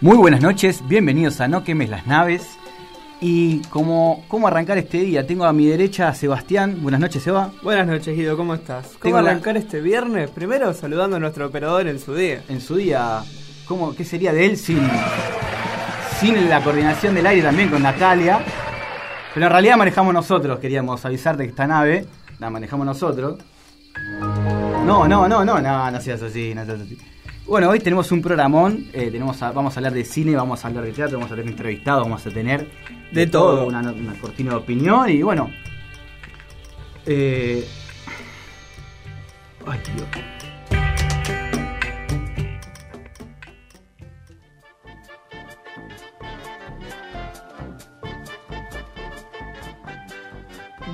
Muy buenas noches, bienvenidos a No quemes las naves. Y como cómo arrancar este día, tengo a mi derecha a Sebastián. Buenas noches, Seba. Buenas noches, Guido, ¿cómo estás? ¿Cómo Tengo la- arrancar este viernes? Primero saludando a nuestro operador en su día. en su día, ¿cómo, ¿qué sería de él sin, sin la coordinación del aire también con Natalia? Pero en realidad manejamos nosotros, queríamos avisarte que esta nave la manejamos nosotros. No, no, no, no, no, no seas así, no seas así. Bueno, hoy tenemos un programón, eh, tenemos a- vamos a hablar de cine, vamos a hablar de teatro, vamos a tener entrevistados, vamos a tener De todo. una, una cortina de opinión y bueno. Eh, ay, Dios.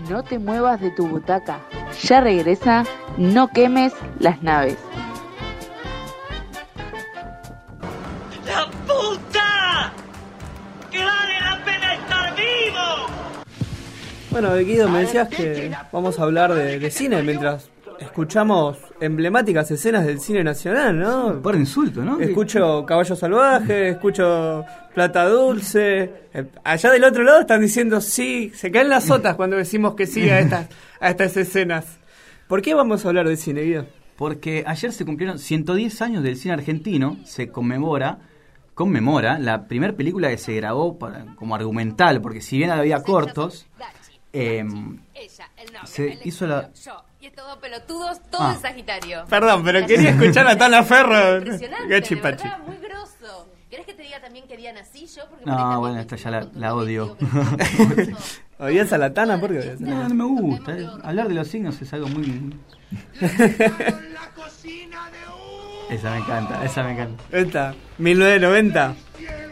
No te muevas de tu butaca. Ya regresa, no quemes las naves. Bueno, Guido, me decías que vamos a hablar de, de cine mientras escuchamos emblemáticas escenas del cine nacional, ¿no? Por insulto, ¿no? Escucho Caballo Salvaje, escucho Plata Dulce. Eh, Allá del otro lado están diciendo sí, se caen las sotas cuando decimos que sí a estas, a estas escenas. ¿Por qué vamos a hablar de cine, Guido? Porque ayer se cumplieron 110 años del cine argentino, se conmemora, conmemora la primera película que se grabó para- como argumental, porque si bien había cortos, em, Ella, el novio, Se el hizo la- yo. Y es todo pelotudos, todo Ah. de Sagitario. Perdón, pero quería escuchar a Tana Ferro. Impresionante, Gachi de verdad, muy grosso. ¿Querés que te diga también que día nací yo? Porque No, bueno, esta ya la- la odio. es. ¿Odias a la Tana? ¿Por qué la no, no me gusta. eh. Hablar de los signos es algo muy... esa me encanta, esa me encanta. Esta, 1990.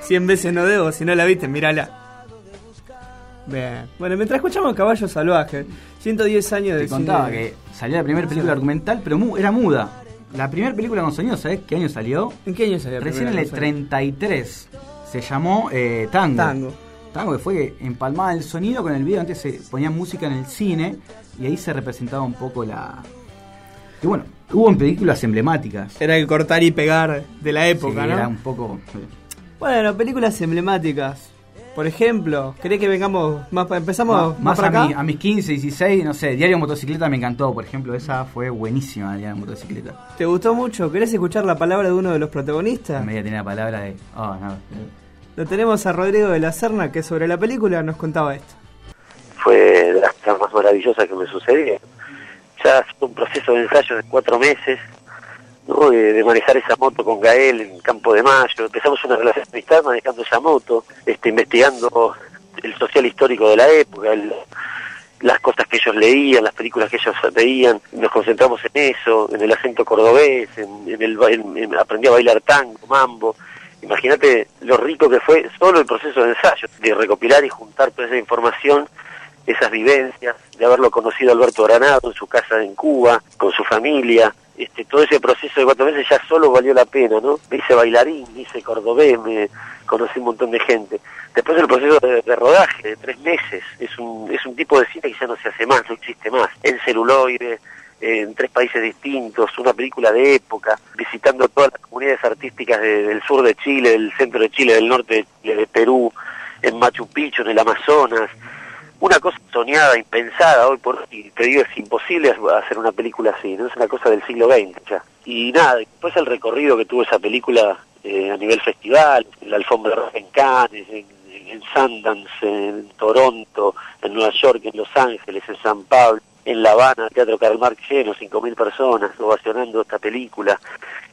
100 veces no debo, si no la viste, mírala. Bien. Bueno, mientras escuchamos Caballo Salvaje, 110 años de Te contaba cine. que salió la primera película argumental, pero mu- era muda. La primera película con sonido, ¿sabes qué año salió? ¿En qué año salió la Recién en el cosa? 33. Se llamó eh, Tango. Tango. Tango que fue que empalmaba el sonido con el video. Antes se ponía música en el cine y ahí se representaba un poco la. Y bueno, hubo en películas emblemáticas. Era el cortar y pegar de la época, Sí, ¿no? Era un poco. Bueno, películas emblemáticas. Por ejemplo, ¿querés que vengamos más para empezamos Más, más, más para a, acá? mi- a mis 15, 16, no sé. Diario Motocicleta me encantó, por ejemplo. Esa fue buenísima, Diario Motocicleta. ¿Te gustó mucho? ¿Querés escuchar la palabra de uno de los protagonistas? En media tenía la palabra de. Oh, no. Lo tenemos a Rodrigo de la Serna, que sobre la película nos contaba esto. fue de las cosas más maravillosas que me sucedió. Ya fue un proceso de ensayo de cuatro meses, ¿no? de, de manejar esa moto con Gael en Campo de Mayo. Empezamos una relación de amistad manejando esa moto, este, investigando el social histórico de la época, el- las cosas que ellos leían, las películas que ellos veían. Nos concentramos en eso, en el acento cordobés, en, el, en- aprendí a bailar tango, mambo. Imagínate lo rico que fue solo el proceso de ensayo, de recopilar y juntar toda esa información, esas vivencias, de haberlo conocido Alberto Granado en su casa en Cuba, con su familia. Este, todo ese proceso de cuatro meses ya solo valió la pena, ¿no? Me hice bailarín, me hice cordobés, me conocí un montón de gente. Después el proceso de, de rodaje, de tres meses, es un, es un tipo de cine que ya no se hace más, no existe más. En celuloide, en tres países distintos, una película de época, visitando todas las comunidades artísticas de- del sur de Chile, del centro de Chile, del norte de Chile, de Perú, en Machu Picchu, en el Amazonas. Una cosa soñada, impensada, hoy por hoy, te digo, es imposible hacer una película así, ¿no? Es una cosa del siglo XX ya. Y nada, después el recorrido que tuvo esa película eh, a nivel festival, en la alfombra roja en Cannes, en, en Sundance, en Toronto, en Nueva York, en Los Ángeles, en San Pablo, en La Habana, el Teatro Karl Marx lleno, 5.000 personas ovacionando esta película.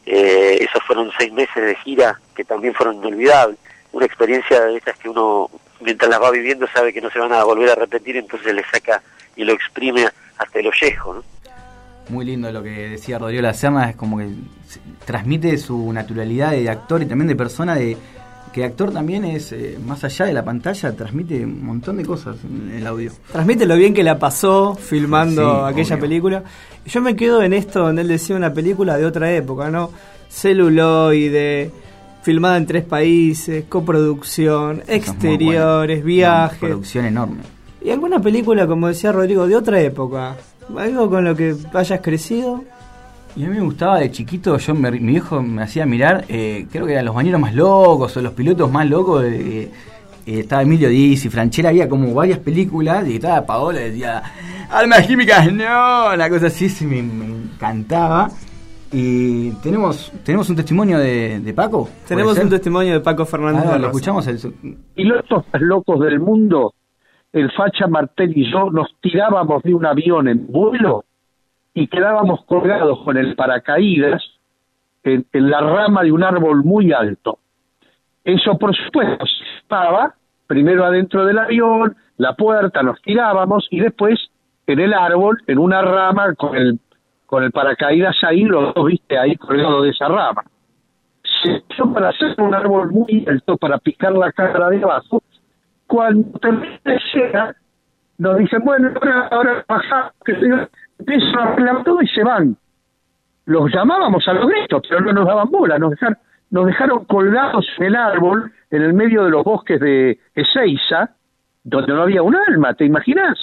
Eh, esos fueron seis meses de gira que también fueron inolvidables. Una experiencia de estas que uno, mientras las va viviendo, sabe que no se van a volver a repetir, entonces le saca y lo exprime hasta el ollejo, ¿no? Muy lindo lo que decía Rodrigo La Serna, es como que transmite su naturalidad de actor y también de persona, de que actor también es, eh, más allá de la pantalla, transmite un montón de cosas en el audio. Transmite lo bien que la pasó filmando Sí, aquella obvio. película. Yo me quedo en esto donde él decía una película de otra época, ¿no? Celuloide, filmada en tres países, coproducción, exteriores, bueno. viajes. Producción enorme. Y alguna película, como decía Rodrigo, de otra época. Algo con lo que hayas crecido. Y a mí me gustaba de chiquito, yo me- mi viejo me hacía mirar, eh, creo que eran los bañeros más locos o los pilotos más locos. eh, eh, estaba Emilio Dizzi, Franchella, había como varias películas y estaba Paola decía, almas químicas, no, la cosa así se me, me encantaba. Y tenemos tenemos un testimonio de, de Paco. ¿puede Tenemos ser? un testimonio de Paco Fernández. Ah, lo escuchamos. El, pilotos más locos del mundo, el Facha Martel y yo nos tirábamos de un avión en vuelo y quedábamos colgados con el paracaídas en, en la rama de un árbol muy alto. Eso, por supuesto, estaba primero adentro del avión, la puerta, nos tirábamos y después en el árbol, en una rama con el con el paracaídas ahí, los dos, viste, ahí colgados de esa rama se hizo para hacer un árbol muy alto para picar la cara de abajo. Cuando termina la nos dicen, bueno, ahora, ahora bajamos, que empiezan a arreglar todo y se van. Los llamábamos a los gritos, pero no nos daban bola, nos dejaron, nos dejaron colgados en el árbol, en el medio de los bosques de Ezeiza, donde no había un alma, ¿te imaginas?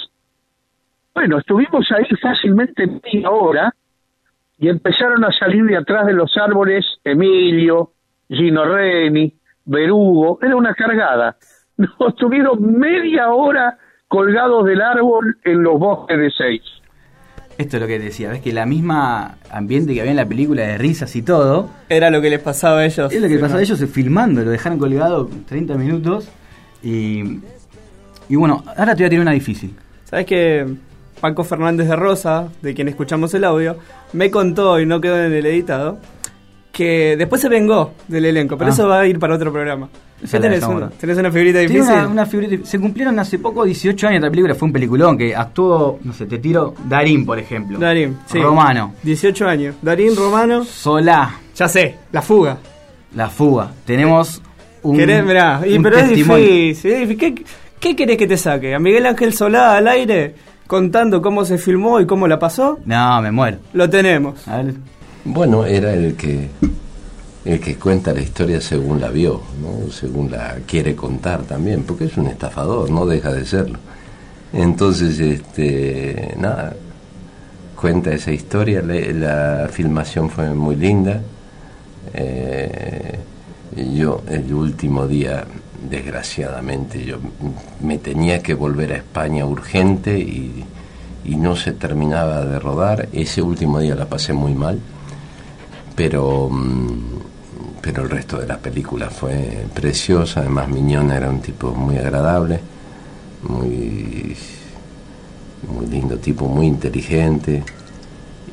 Bueno, estuvimos ahí fácilmente media hora, y empezaron a salir de atrás de los árboles Emilio, Gino Reni, Berugo, era una cargada. Nos tuvieron media hora colgados del árbol en los bosques de seis. esto es lo que decía, ves que la misma ambiente que había en la película de risas y todo, Era lo que les pasaba a ellos. Es lo que le pasaba a ellos filmando, lo dejaron colgado 30 minutos y, y bueno, ahora te voy a tirar una difícil. ¿Sabes que Paco Fernández de Rosa, de quien escuchamos el audio, me contó y no quedó en el editado que después se vengó del elenco, pero Ah. eso va a ir para otro programa. Esa ¿Qué la tenés, una, ahora. tenés una figurita difícil? una, una figurita- se cumplieron hace poco 18 años de la película, fue un peliculón que actuó, no sé, te tiro Darín, por ejemplo. Darín, sí. Romano. 18 años. Darín Romano. Solá, Ya sé, La Fuga. La Fuga. Tenemos un, Querés, mirá, y, un pero testimonio. es difícil. ¿Qué, ¿Qué querés que te saque? ¿A Miguel Ángel Solá al aire contando cómo se filmó y cómo la pasó? No, me muero. Lo tenemos. A ver, Bueno, era el que el que cuenta la historia según la vio, ¿no? según la quiere contar también, porque es un estafador, no deja de serlo. Entonces, este, nada, cuenta esa historia, la, la filmación fue muy linda. Eh, yo el último día, desgraciadamente, yo me tenía que volver a España urgente y, y no se terminaba de rodar. Ese último día la pasé muy mal, pero, mm, pero el resto de la película fue preciosa. Además, Miñón era un tipo muy agradable, muy, muy lindo tipo, muy inteligente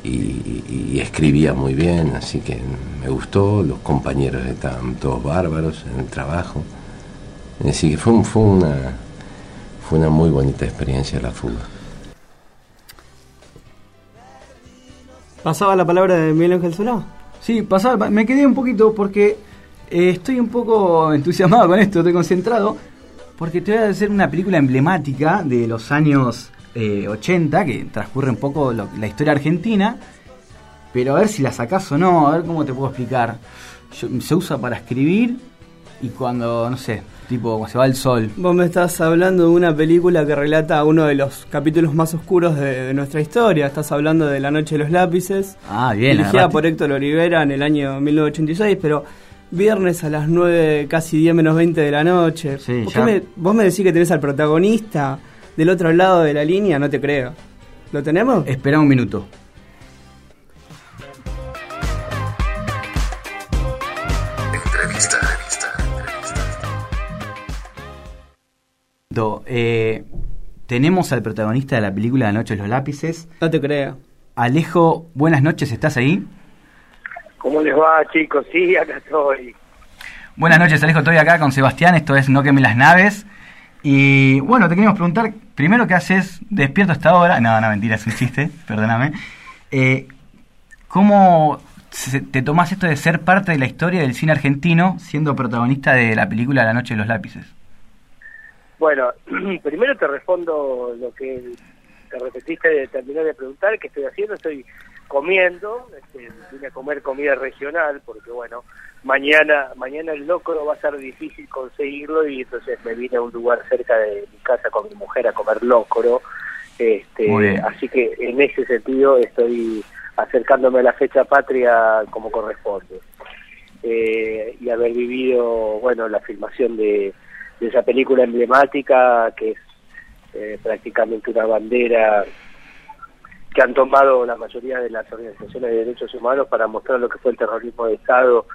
y, y escribía muy bien, así que me gustó. Los compañeros estaban todos bárbaros en el trabajo. Así que fue, fue, una, fue una muy bonita experiencia la fuga. ¿Pasaba la palabra de Miguel Ángel Solá? Sí, pasaba, me quedé un poquito porque eh, estoy un poco entusiasmado con esto, estoy concentrado, porque te voy a hacer una película emblemática de los años eh, 80, que transcurre un poco la historia argentina, pero a ver si la sacás o no, a ver cómo te puedo explicar. Se usa para escribir y cuando, no sé, tipo cuando se va el sol. Vos me estás hablando de una película que relata uno de los capítulos más oscuros de, de nuestra historia. Estás hablando de La Noche de los Lápices. Ah, bien, Dirigida por Héctor Olivera en el año 1986, pero viernes a las 9, casi 10 menos 20 de la noche. Sí, ¿Por ya- qué me- vos me decís que tenés al protagonista del otro lado de la línea, no te creo. ¿Lo tenemos? Espera un minuto. Do, eh, tenemos al protagonista de la película La Noche de los Lápices. No te creo. Alejo, buenas noches, ¿estás ahí? ¿Cómo les va, chicos? Sí, acá estoy. Buenas noches, Alejo, estoy acá con Sebastián, esto es No queme las naves. Y bueno, te queríamos preguntar, primero, ¿qué haces despierto hasta ahora? No, no, mentira, es un chiste, perdóname. Eh, ¿Cómo te tomás esto de ser parte de la historia del cine argentino siendo protagonista de la película La Noche de los Lápices? Bueno, primero te respondo lo que te repetiste de terminar de preguntar, ¿qué estoy haciendo? Estoy comiendo, este, vine a comer comida regional, porque bueno, mañana mañana el locro va a ser difícil conseguirlo y entonces me vine a un lugar cerca de mi casa con mi mujer a comer locro. Este, así que en ese sentido estoy acercándome a la fecha patria como corresponde. Eh, y haber vivido, bueno, la filmación de, de esa película emblemática que es eh, prácticamente una bandera que han tomado la mayoría de las organizaciones de derechos humanos para mostrar lo que fue el terrorismo de Estado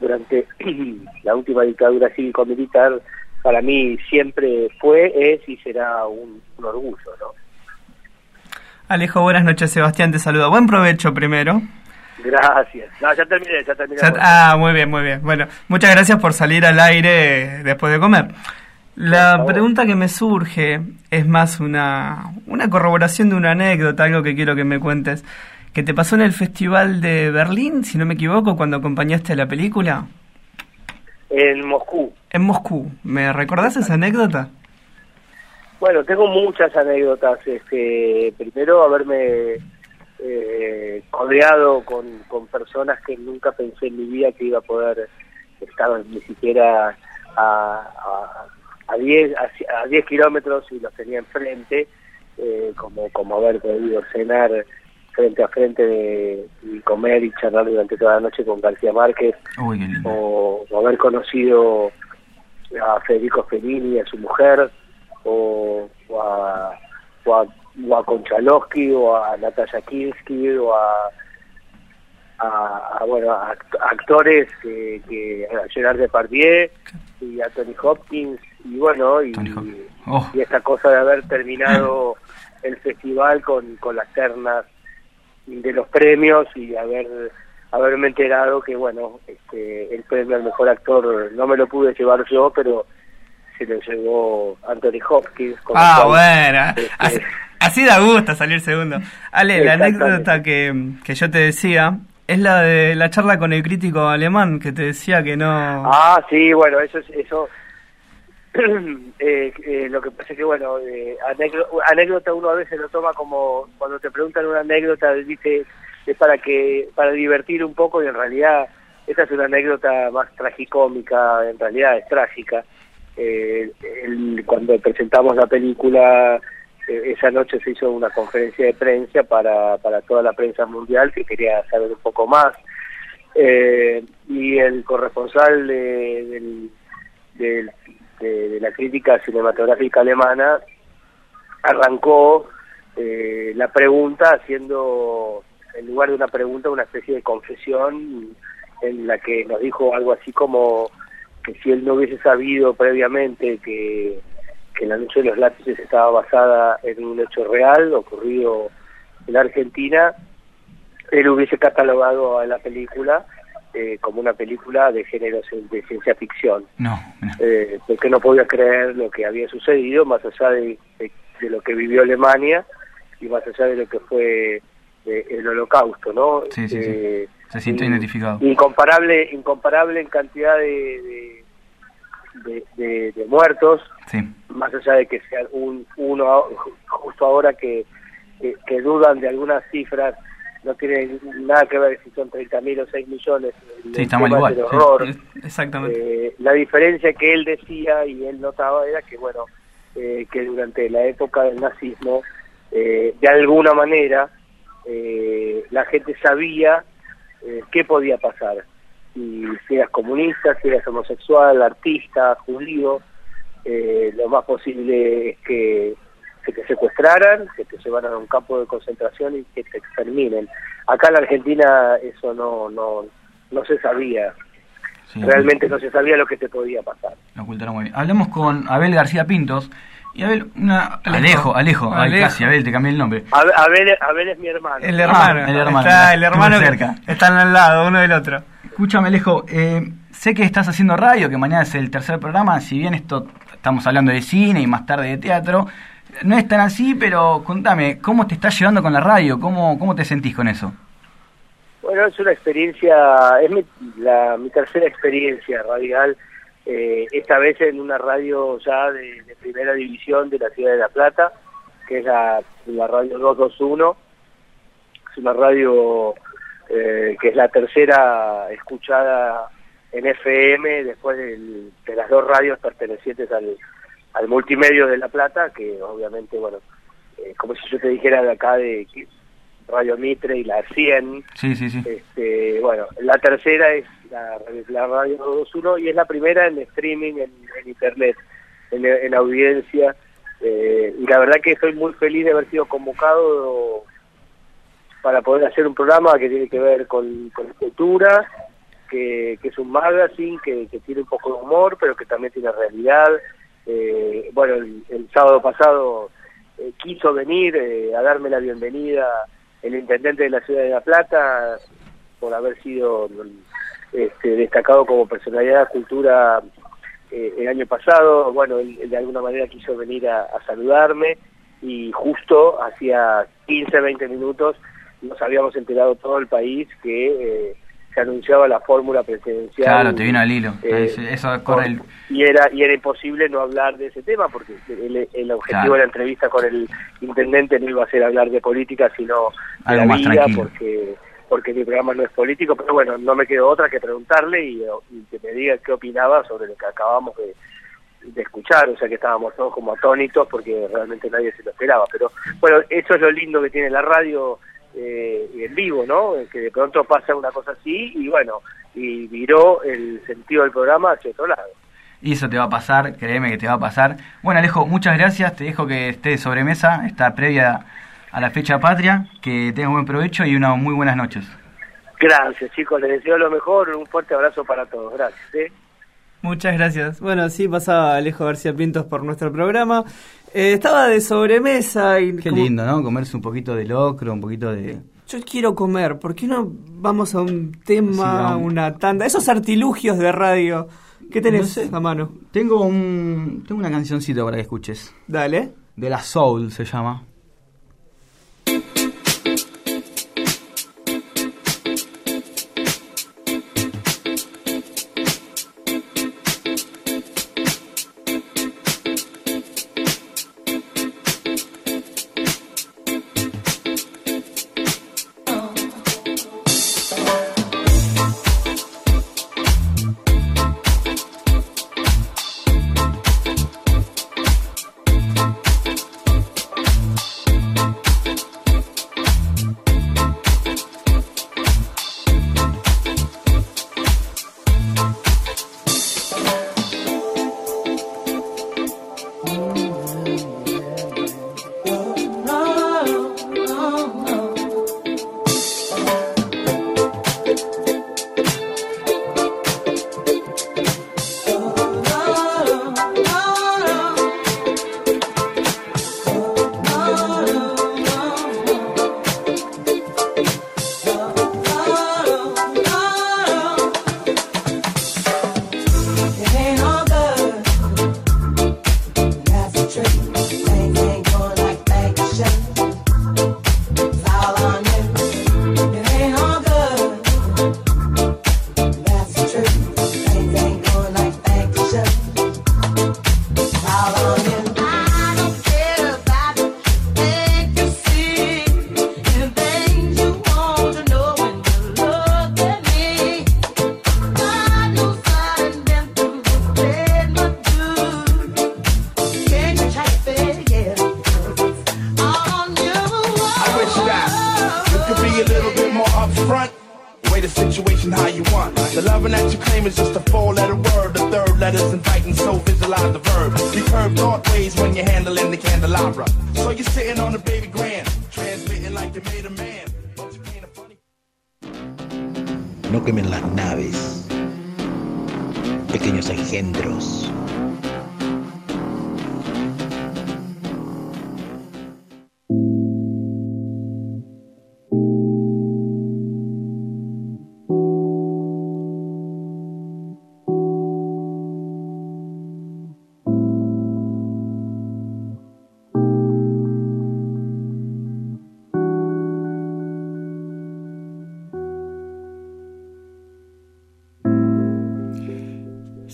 durante la última dictadura cívico-militar, para mí siempre fue, es y será un, un orgullo, ¿no? Alejo, buenas noches, Sebastián te saluda. Buen provecho primero. Gracias. No, ya terminé, ya terminé. Ya- ah, muy bien, muy bien. Bueno, muchas gracias por salir al aire después de comer. La pregunta que me surge es más una, una corroboración de una anécdota, algo que quiero que me cuentes. ¿Que te pasó en el Festival de Berlín, si no me equivoco, cuando acompañaste la película? En Moscú. En Moscú. ¿Me recordás esa anécdota? Bueno, tengo muchas anécdotas. Este, primero, haberme eh, codeado con, con personas que nunca pensé en mi vida que iba a poder estar ni siquiera a, a, a 10 a, a 10 kilómetros y los tenía enfrente, eh, como, como haber podido cenar frente a frente de- y comer y charlar durante toda la noche con García Márquez Uy, o, o haber conocido a Federico Fellini a su mujer, o, o a, o a, o a Konchalovsky, o a Natasha Kinsky, o a, a, a, bueno, a act- actores que, que a Gerard Depardieu y a Tony Hopkins, y bueno, y, Oh. y esta cosa de haber terminado el festival con, con las ternas de los premios y haber haberme enterado que bueno este, el premio al mejor actor no me lo pude llevar yo pero se lo llevó Anthony Hopkins con Ah, bueno. este, Así, da gusto salir segundo. Ale, la anécdota que, que yo te decía es la de la charla con el crítico alemán que te decía que no... Ah, sí, bueno, eso es eso. eh, eh, lo que pasa es que, bueno, eh, anécdota, anécdota uno a veces lo toma como cuando te preguntan una anécdota, dice es para que para divertir un poco y en realidad esta es una anécdota más tragicómica, en realidad es trágica. Eh, el- cuando presentamos la película, esa noche se hizo una conferencia de prensa para, para toda la prensa mundial que quería saber un poco más. Eh, y el corresponsal de, de- de la crítica cinematográfica alemana arrancó eh, la pregunta haciendo, en lugar de una pregunta, una especie de confesión en la que nos dijo algo así como que si él no hubiese sabido previamente que, que la noche de los lápices estaba basada en un hecho real ocurrido en Argentina, él hubiese catalogado a la película eh, como una película de género de ciencia ficción, No, eh, porque no podía creer lo que había sucedido, más allá de, de- de lo que vivió Alemania y más allá de lo que fue eh, el holocausto, ¿no? Sí, sí, sí. Eh, Se siente in- identificado. Incomparable, incomparable en cantidad de, de, de- de- de muertos, Sí. más allá de que sean un, uno justo ahora que, que, que dudan de algunas cifras, no tiene nada que ver si son 30.000 o 6 millones. el Sí, está mal tema igual, del sí. horror. Exactamente. Eh, la diferencia que él decía y él notaba era que, bueno, eh, que durante la época del nazismo, eh, de alguna manera, eh, la gente sabía qué podía pasar. Y si eras comunista, si eras homosexual, artista, judío, eh, lo más posible es que, que te secuestraran, que te llevaran a un campo de concentración y que te exterminen. Acá en la Argentina eso no, no, no se sabía. Sí, Realmente no se sabía lo que te podía pasar. Lo ocultaron muy bien. Hablamos con Abel García Pintos, Y Abel, una... Alejo, Alejo, ay, Alejo. casi, Abel, te cambié el nombre. Abel, Abel, es mi hermano. El hermano. el hermano, Está el hermano cerca. están al lado, uno del otro. Escúchame, Alejo, eh, sé que estás haciendo radio, que mañana es el tercer programa, si bien esto estamos hablando de cine y más tarde de teatro, no es tan así, pero contame, ¿cómo te estás llevando con la radio? ¿Cómo, cómo te sentís con eso? Bueno, es una experiencia, es mi, la, mi tercera experiencia radial, eh, esta vez en una radio ya de, de primera división de la ciudad de La Plata, que es la, la radio 221, es una radio eh, que es la tercera escuchada en FM después del- de las dos radios pertenecientes al, al multimedio de La Plata, que obviamente, bueno, eh, como si yo te dijera de acá de Radio Mitre y la 100, Sí, sí, sí. este, bueno, la tercera es la, la Radio 221 y es la primera en streaming, en, en internet, en, en audiencia. eh, y la verdad que estoy muy feliz de haber sido convocado para poder hacer un programa que tiene que ver con, cultura, que, es un magazine, que, tiene un poco de humor, pero que también tiene realidad. Eh, bueno, el, el sábado pasado eh, quiso venir eh, a darme la bienvenida el intendente de la ciudad de La Plata por haber sido este, destacado como personalidad de cultura el año pasado. Bueno, él, de alguna manera quiso venir a, a saludarme y justo hacía 15, 20 minutos nos habíamos enterado todo el país que eh, se anunciaba la fórmula presidencial. Claro, te vino al hilo. Eh, Es- eso corre el... y era y era imposible no hablar de ese tema porque el, el objetivo Claro. de la entrevista con el intendente no iba a ser hablar de política sino de Algo la más vida tranquilo. porque porque mi programa no es político pero bueno no me quedó otra que preguntarle y, y que me diga qué opinaba sobre lo que acabamos de, de escuchar o sea que estábamos todos como atónitos porque realmente nadie se lo esperaba pero bueno eso es lo lindo que tiene la radio eh, en vivo, ¿no? Que de pronto pasa una cosa así y bueno, y viró el sentido del programa hacia otro lado. Y eso te va a pasar, créeme que te va a pasar. Bueno, Alejo, muchas gracias. Te dejo que esté de sobremesa, esta previa a la fecha patria. Que tengas buen provecho y unas muy buenas noches. Gracias, chicos, les deseo lo mejor, un fuerte abrazo para todos, gracias. ¿eh? Muchas gracias. Bueno, sí, pasaba Alejo García Pintos por nuestro programa. Eh, estaba de sobremesa y... Qué como- lindo, ¿no? Comerse un poquito de locro, un poquito de... Yo quiero comer, ¿por qué no vamos a un tema, Sí, vamos. una tanda? Esos artilugios de radio. ¿Qué tenés No sé. a mano? Tengo un tengo una cancioncita para que escuches. Dale. De la Soul se llama. You curve thought ways when you're handling the candelabra. So you're sitting on the baby grand, transmitting like you made a man. A. No quemen las naves, pequeños engendros.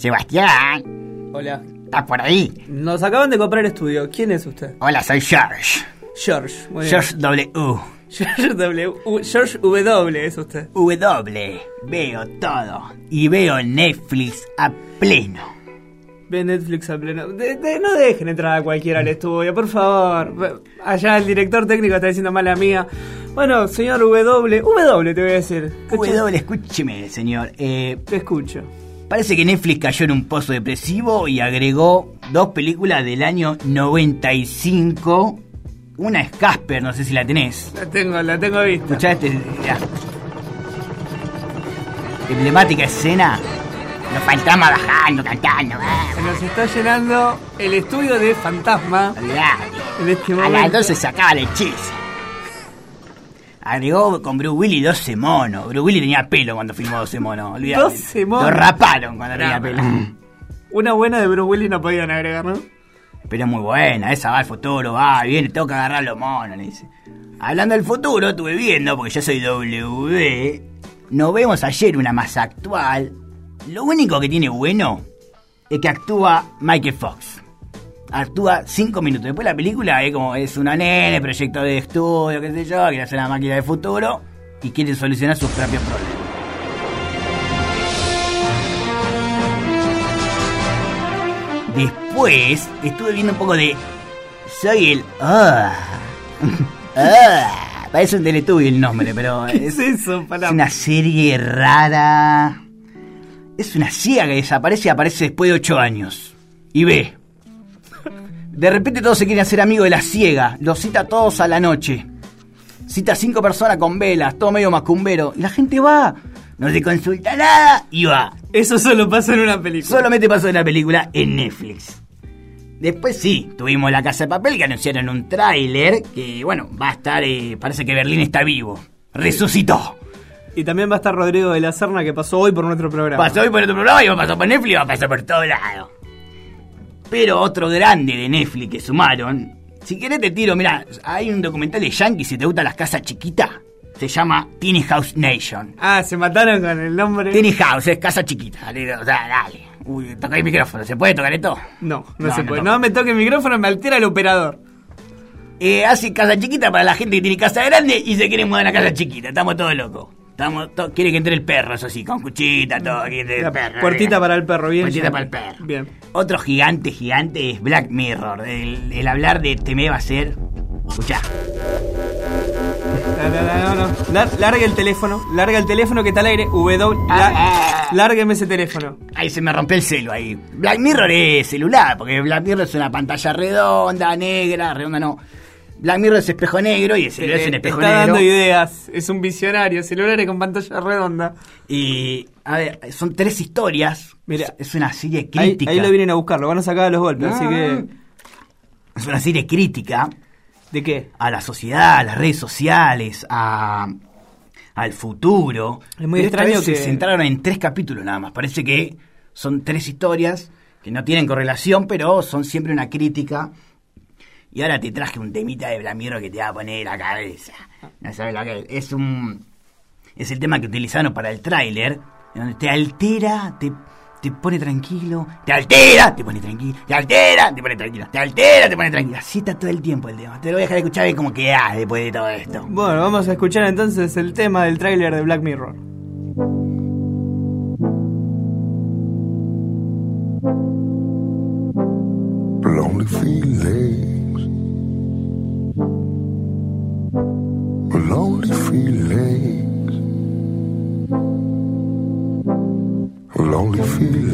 Sebastián, Hola. ¿estás por ahí? Nos acaban de comprar estudio. ¿Quién es usted? Hola, soy George. George. Muy bien. George W. George W. George W. es usted. W. Veo todo. Y veo Netflix a pleno. Ve Netflix a pleno. De- de- no dejen entrar a cualquiera al estudio, por favor. Allá el director técnico está diciendo mala mía. Bueno, señor W. W te voy a decir. W, escúcheme, señor. Eh, Te escucho. Parece que Netflix cayó en un pozo depresivo y agregó dos películas del año 95. Una es Casper, no sé si la tenés. La tengo, la tengo vista. Escuchá este. mirá. Emblemática escena. Los fantasmas bajando, cantando. ah, Se nos está llenando el estudio de fantasma olvidate. en este A las momento. 12 se acaba el hechizo. Agregó con Bruce Willis 12 monos. Bruce Willis tenía pelo cuando filmó 12 monos. Olvidate. 12 monos. Lo raparon cuando tenía No, pelo. Una buena de Bruce Willis no podían agregar, ¿no? Pero es muy buena, esa va al futuro, va, viene, tengo que agarrar los monos, le dice. Hablando del futuro, estuve viendo, porque yo soy W. Nos vemos ayer una más actual. Lo único que tiene bueno es que actúa Michael Fox. Actúa 5 minutos. Después la película es como es una nene, proyecto de estudio, qué sé yo, quiere hacer una máquina de futuro y quiere solucionar sus propios problemas. Después estuve viendo un poco de. Soy el. Ah. Ah. Parece un teletubby el nombre, pero ¿Qué es, es eso? es una serie rara. Es una ciega que desaparece y aparece después de 8 años. Y ve. De repente todos se quieren hacer amigos de la ciega. Los cita a todos a la noche. Cita a cinco personas con velas, todo medio macumbero. Y la gente va. No se consulta nada y va. Eso solo pasa en una película. Solamente pasó en la película en Netflix. Después sí, tuvimos La Casa de Papel que anunciaron un tráiler que, bueno, va a estar, eh, parece que Berlín está vivo. Resucitó. Y también va a estar Rodrigo de la Serna que pasó hoy por nuestro programa. Pasó hoy por otro programa y va a pasar por Netflix y va a pasar por todos lados. Pero otro grande de Netflix que sumaron. Si querés te tiro, mira, hay un documental de Yankee si te gustan las casas chiquitas. Se llama Tiny House Nation. Ah, se mataron con el nombre. Tiny House es casa chiquita. Dale, dale. Uy, toca el micrófono. ¿Se puede tocar esto? No, no, No, se no puede. No me toque el micrófono, me altera el operador. Eh, hace casa chiquita para la gente que tiene casa grande y se quiere mudar a casa chiquita. Estamos todos locos. Estamos to- quiere que entre el perro, eso sí, con cuchita, todo. La perro. puertita para el perro, bien. Puertita ya. para el perro. Bien. Otro gigante, gigante es Black Mirror. El, el hablar de Teme va a ser. Escuchá. No, no, no, no. Lar- larga el teléfono, larga el teléfono que está al aire. W. la- Ah. lárgueme ese teléfono. Ahí se me rompió el celo ahí. Black Mirror es celular, porque Black Mirror es una pantalla redonda, negra, redonda no. Black Mirror es espejo negro y el celular es un espejo está negro. dando ideas. Es un visionario. Celulares con pantalla redonda. Y, a ver, son tres historias. Mira. es una serie crítica. ahí lo vienen a buscar, lo van a sacar a los golpes. Así que. Es una serie crítica ¿De qué? a la sociedad, a las redes sociales, a, al futuro. Es muy Pero extraño vez se que- centraron en tres capítulos nada más. Parece que son tres historias que no tienen correlación, pero son siempre una crítica. Y ahora te traje un temita de Blamiro que te va a poner la cabeza. No sabes lo que es. Es un. Es el tema que utilizaron para el tráiler, en donde te altera, te, te pone tranquilo, te altera, te pone tranquilo, te altera, te pone tranquilo, te altera, te pone tranquilo. Así está todo el tiempo el tema. Te lo voy a dejar escuchar y como quedás después de todo esto. Bueno, vamos a escuchar entonces el tema del tráiler de Black Mirror. lonely A lonely feeling.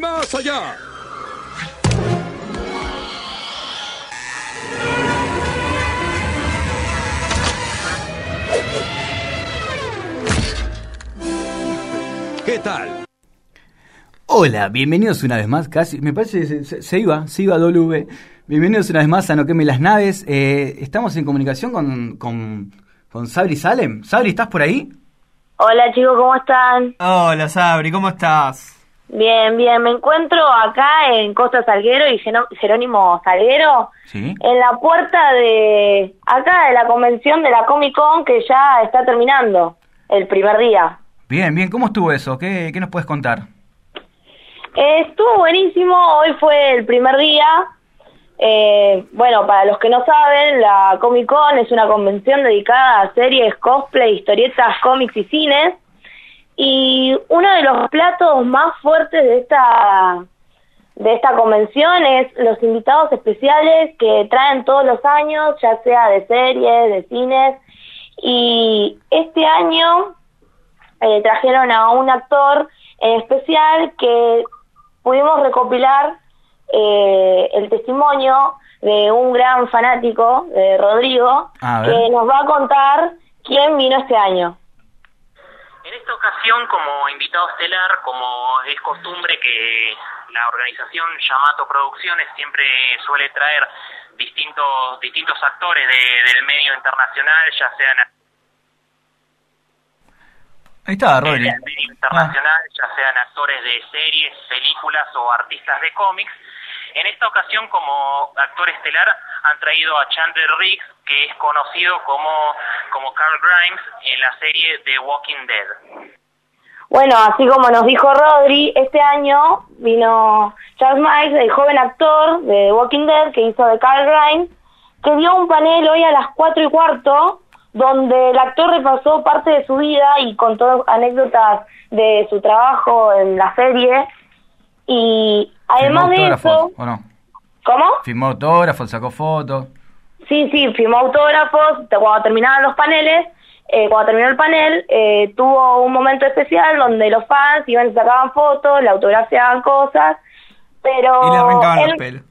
más allá. ¿Qué tal? Hola, bienvenidos una vez más, casi, me parece que se, se, se, iba, se iba W. Bienvenidos una vez más a No Queme las Naves. Eh, Estamos en comunicación con, con, con Sabri Salem. Sabri, ¿estás por ahí? Hola chicos, ¿cómo están? Hola Sabri, ¿cómo estás? Bien, bien, me encuentro acá en Costa Salguero y Jerónimo Salguero, Sí. en la puerta de acá de la convención de la Comic Con que ya está terminando, el primer día. Bien, bien, ¿cómo estuvo eso? ¿Qué, qué nos puedes contar? Eh, estuvo buenísimo, hoy fue el primer día. Eh, bueno, para los que no saben, la Comic Con es una convención dedicada a series, cosplay, historietas, cómics y cines. Y uno de los platos más fuertes de esta de esta convención es los invitados especiales que traen todos los años, ya sea de series, de cines. Y este año eh, trajeron a un actor en especial que pudimos recopilar eh, el testimonio de un gran fanático, de Rodrigo, A ver. que nos va a contar quién vino este año. Ocasión, como invitado estelar, como es costumbre que la organización Yamato Producciones siempre suele traer distintos distintos actores de- del medio internacional, ya sean Ahí está, del medio internacional, ya sean actores de series, películas o artistas de cómics. En esta ocasión, como actor estelar, han traído a Chandler Riggs, que es conocido como, como Carl Grimes en la serie The Walking Dead. Bueno, así como nos dijo Rodri, este año vino Charles Miles, el joven actor de The Walking Dead que hizo de Carl Grimes, que dio un panel hoy a las 4 y cuarto, donde el actor repasó parte de su vida y contó anécdotas de su trabajo en la serie. Y además ¿Firmó de eso, o no? ¿cómo? Firmó autógrafos, sacó fotos. Sí, sí, firmó autógrafos. Cuando terminaban los paneles, eh, cuando terminó el panel, eh, tuvo un momento especial donde los fans iban y sacaban fotos, le autografiaban cosas, pero... Y le arrancaban él- los pelos.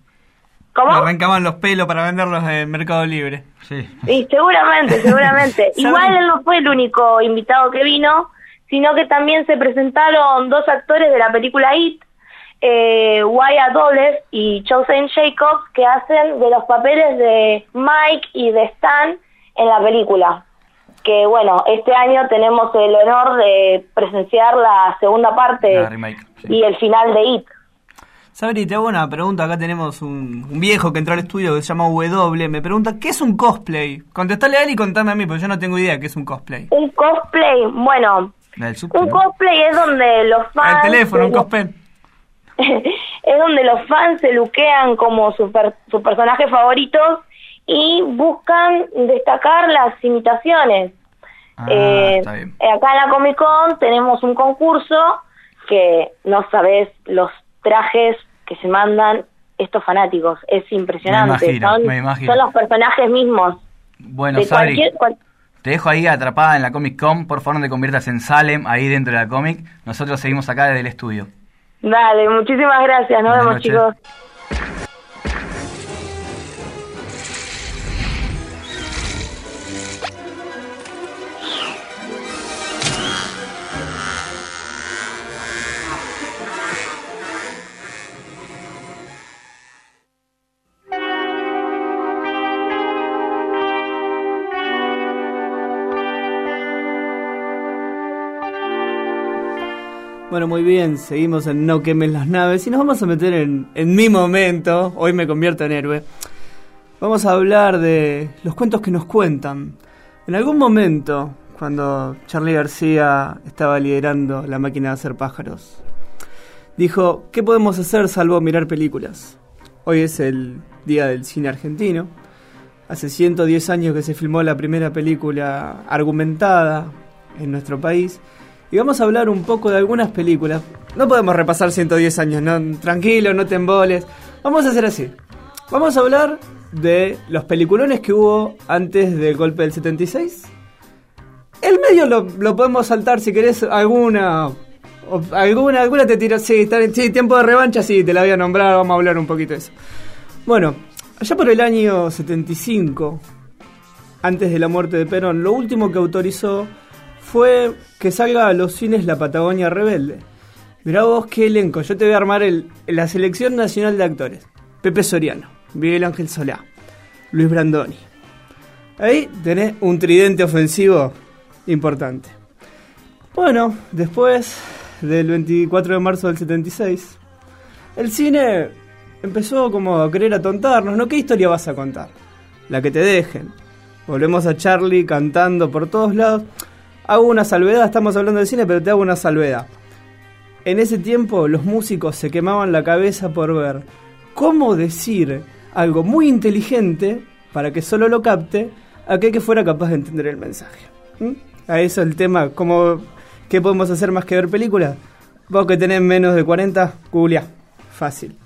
¿Cómo? Le arrancaban los pelos para venderlos en Mercado Libre. Sí. Sí, seguramente, seguramente. Igual él no fue el único invitado que vino, sino que también se presentaron dos actores de la película It, eh, Wyatt Dobles y Chosen Jacobs, que hacen de los papeles de Mike y de Stan en la película. Que bueno, este año tenemos el honor de presenciar la segunda parte La remake, y el final de It. Sabri, te hago una pregunta. Acá tenemos un, un viejo que entró al estudio que se llama W. Me pregunta, ¿qué es un cosplay? Contestale a él y contame a mí, porque yo no tengo idea qué es un cosplay. Un cosplay, bueno, un cosplay es donde los fans... El teléfono, un cosplay. es donde los fans se luquean como sus per- sus personajes favoritos y buscan destacar las imitaciones. Eh, está bien. eh, acá en la Comic Con tenemos un concurso que no sabes los trajes que se mandan estos fanáticos. Es impresionante. Me imagino, son, me imagino. son los personajes mismos. Bueno, cual- te dejo ahí atrapada en la Comic Con. Por favor, no te conviertas en Salem ahí dentro de la cómic. Nosotros seguimos acá desde el estudio. Dale, muchísimas gracias. Nos Buenas vemos, noches. chicos. Muy bien, seguimos en No quemen las naves y nos vamos a meter en, en mi momento, hoy me convierto en héroe. Vamos a hablar de los cuentos que nos cuentan. En algún momento, cuando Charlie García estaba liderando la máquina de hacer pájaros, dijo, ¿qué podemos hacer salvo mirar películas? Hoy es el Día del Cine Argentino. Hace 110 años que se filmó la primera película argumentada en nuestro país. Y vamos a hablar un poco de algunas películas. No podemos repasar 110 años, no, tranquilo, no te emboles. Vamos a hacer así. Vamos a hablar de los peliculones que hubo antes del golpe del 76. El medio lo, podemos saltar si querés alguna. alguna, alguna te tiro. Sí, está sí, tiempo de revancha, sí, te la voy a nombrar, vamos a hablar un poquito de eso. Bueno, allá por el año 75, antes de la muerte de Perón, lo último que autorizó fue que salga a los cines La Patagonia Rebelde. Mirá vos qué elenco. Yo te voy a armar la selección nacional de actores. Pepe Soriano, Miguel Ángel Solá, Luis Brandoni. Ahí tenés un tridente ofensivo importante. Bueno, después del 24 de marzo del 76, el cine empezó como a querer atontarnos, ¿no? ¿Qué historia vas a contar? La que te dejen. Volvemos a Charlie cantando por todos lados. Hago una salvedad, estamos hablando de cine, pero te hago una salvedad. En ese tiempo los músicos se quemaban la cabeza por ver cómo decir algo muy inteligente para que solo lo capte aquel que fuera capaz de entender el mensaje. ¿Mm? A eso el tema, ¿cómo, ¿qué podemos hacer más que ver películas? Vos que tenés menos de 40, googleá. Fácil.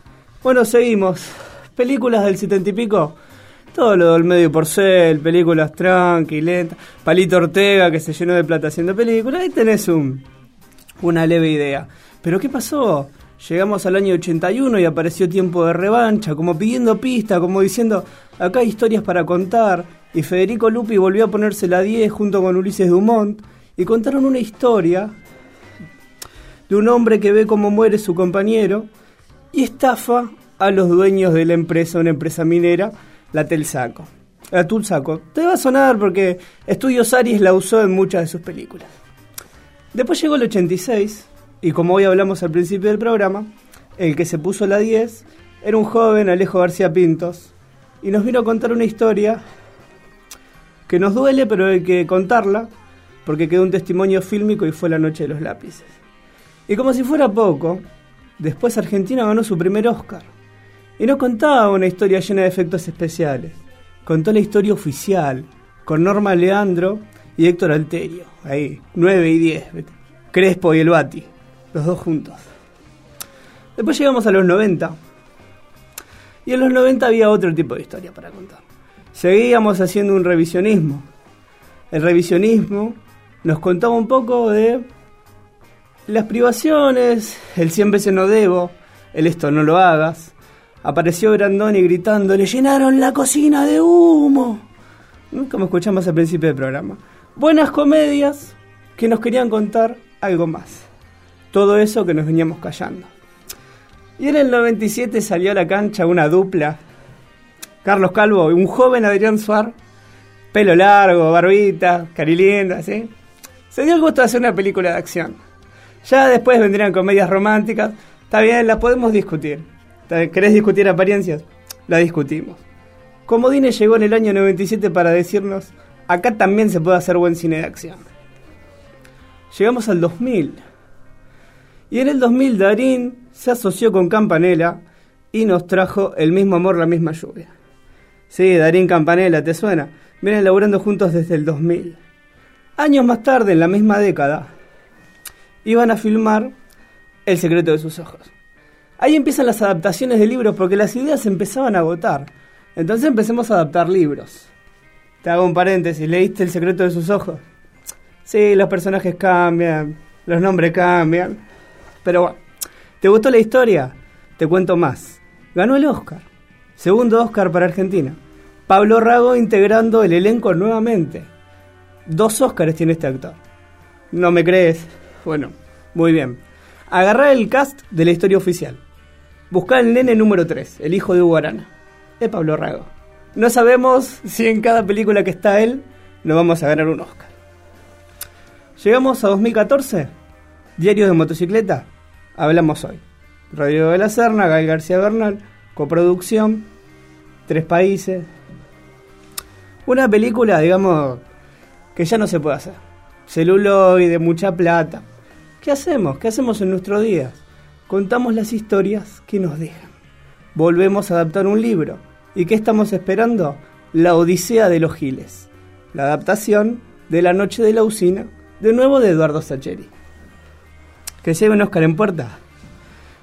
Bueno, seguimos. Películas del 70 y pico. Todo lo del medio porcel, películas tranqui, lentas. Palito Ortega que se llenó de plata haciendo películas. Ahí tenés un, una leve idea. Pero ¿qué pasó? Llegamos al año 81 y apareció tiempo de revancha, como pidiendo pista, como diciendo, acá hay historias para contar. Y Federico Lupi volvió a ponerse la 10 junto con Ulises Dumont y contaron una historia de un hombre que ve cómo muere su compañero y estafa a los dueños de la empresa, una empresa minera, la Telsaco. La Tulsaco. Te va a sonar porque Estudios Aries la usó en muchas de sus películas. Después llegó el 86 y como hoy hablamos al principio del programa, el que se puso la 10 era un joven Alejo García Pintos y nos vino a contar una historia que nos duele pero hay que contarla porque quedó un testimonio fílmico y fue la noche de los lápices. Y como si fuera poco, después Argentina ganó su primer Oscar. Y no contaba una historia llena de efectos especiales. Contó la historia oficial, con Norma Leandro y Héctor Alterio. Ahí, 9 y 10. Crespo y el Bati, los dos juntos. Después llegamos a los 90. Y en los 90 había otro tipo de historia para contar. Seguíamos haciendo un revisionismo. El revisionismo nos contaba un poco de las privaciones, el 100 veces no debo, el esto no lo hagas. Apareció Brandoni gritando, le llenaron la cocina de humo. Nunca me escuchamos al principio del programa. Buenas comedias que nos querían contar algo más. Todo eso que nos veníamos callando. Y en el 97 salió a la cancha una dupla. Carlos Calvo y un joven Adrián Suar. Pelo largo, barbita, carilinda, ¿sí? Se dio el gusto de hacer una película de acción. Ya después vendrían comedias románticas. Está bien, las podemos discutir. ¿Querés discutir apariencias? La discutimos. Comodine llegó en el año 97 para decirnos, acá también se puede hacer buen cine de acción. Llegamos al 2000. Y en el 2000 Darín se asoció con Campanella y nos trajo El mismo amor, la misma lluvia. Sí, Darín Campanella, ¿te suena? Vienen laburando juntos desde el 2000. Años más tarde, en la misma década, iban a filmar El secreto de sus ojos. Ahí empiezan las adaptaciones de libros porque las ideas se empezaban a agotar. Entonces empecemos a adaptar libros. Te hago un paréntesis, ¿leíste El secreto de sus ojos? Sí, los personajes cambian, los nombres cambian. Pero bueno, ¿te gustó la historia? Te cuento más. Ganó el Oscar. Segundo Oscar para Argentina. Pablo Rago integrando el elenco nuevamente. Dos Oscars tiene este actor. ¿No me crees? Bueno, muy bien. Agarrar el cast de la historia oficial. Buscar el nene número 3, el hijo de Hugo Arana. Es Pablo Rago. No sabemos si en cada película que está él nos vamos a ganar un Oscar. Llegamos a 2014. Diario de motocicleta. Hablamos hoy. Radio de la Serna, Gael García Bernal. Coproducción. Tres países. Una película, digamos, que ya no se puede hacer. Celuloide, mucha plata. ¿Qué hacemos? ¿Qué hacemos en nuestros días? Contamos las historias que nos dejan. Volvemos a adaptar un libro. ¿Y qué estamos esperando? La Odisea de los Giles. La adaptación de La Noche de la Usina, de nuevo de Eduardo Sacheri. ¿Que lleve un Oscar en puerta?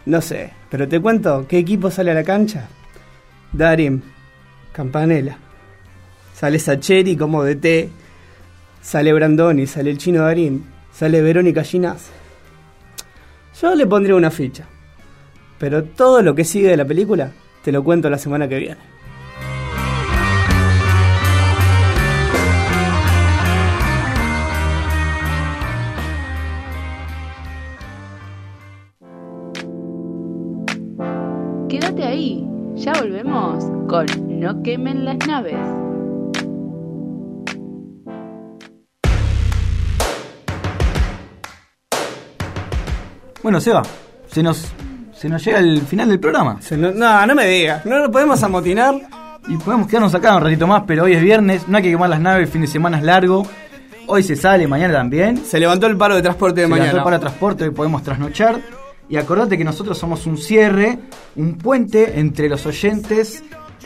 No sé, pero te cuento qué equipo sale a la cancha. Darim, Campanella. Sale Sacheri como DT. Sale Brandoni, sale el chino Darín, sale Verónica Ginás. Yo le pondría una ficha. Pero todo lo que sigue de la película te lo cuento la semana que viene. Quédate ahí, ya volvemos con No quemen las naves. Bueno, Seba, se nos, se nos llega el final del programa. no, no me digas, no lo podemos amotinar. Y podemos quedarnos acá un ratito más, pero hoy es viernes, no hay que quemar las naves, el fin de semana es largo. Hoy se sale, mañana también. Se levantó el paro de transporte de Se mañana. levantó el paro de transporte, hoy podemos trasnochar. Y acordate que nosotros somos un cierre, un puente entre los oyentes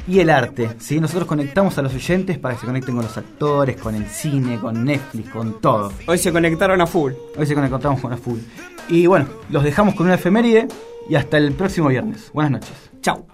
y el arte. ¿sí? Nosotros conectamos a los oyentes para que se conecten con los actores, con el cine, con Netflix, con todo. Hoy se conectaron a full. Hoy se conectamos con la full. Y bueno, los dejamos con una efeméride y hasta el próximo viernes. Buenas noches. Chao.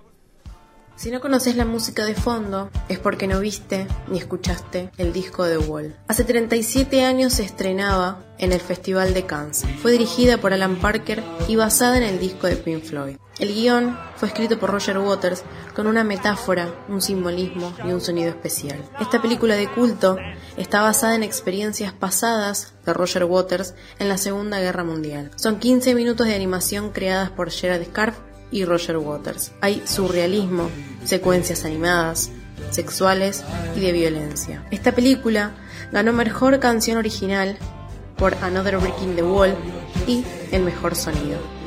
Si no conoces la música de fondo, es porque no viste ni escuchaste el disco de Wall. Hace 37 años se estrenaba en el Festival de Cannes. Fue dirigida por Alan Parker y basada en el disco de Pink Floyd. El guion fue escrito por Roger Waters con una metáfora, un simbolismo y un sonido especial. Esta película de culto está basada en experiencias pasadas de Roger Waters en la Segunda Guerra Mundial. Son 15 minutos de animación creadas por Gerard Scarf y Roger Waters. Hay surrealismo, secuencias animadas, sexuales y de violencia. Esta película ganó mejor canción original por Another Breaking the Wall y el mejor sonido.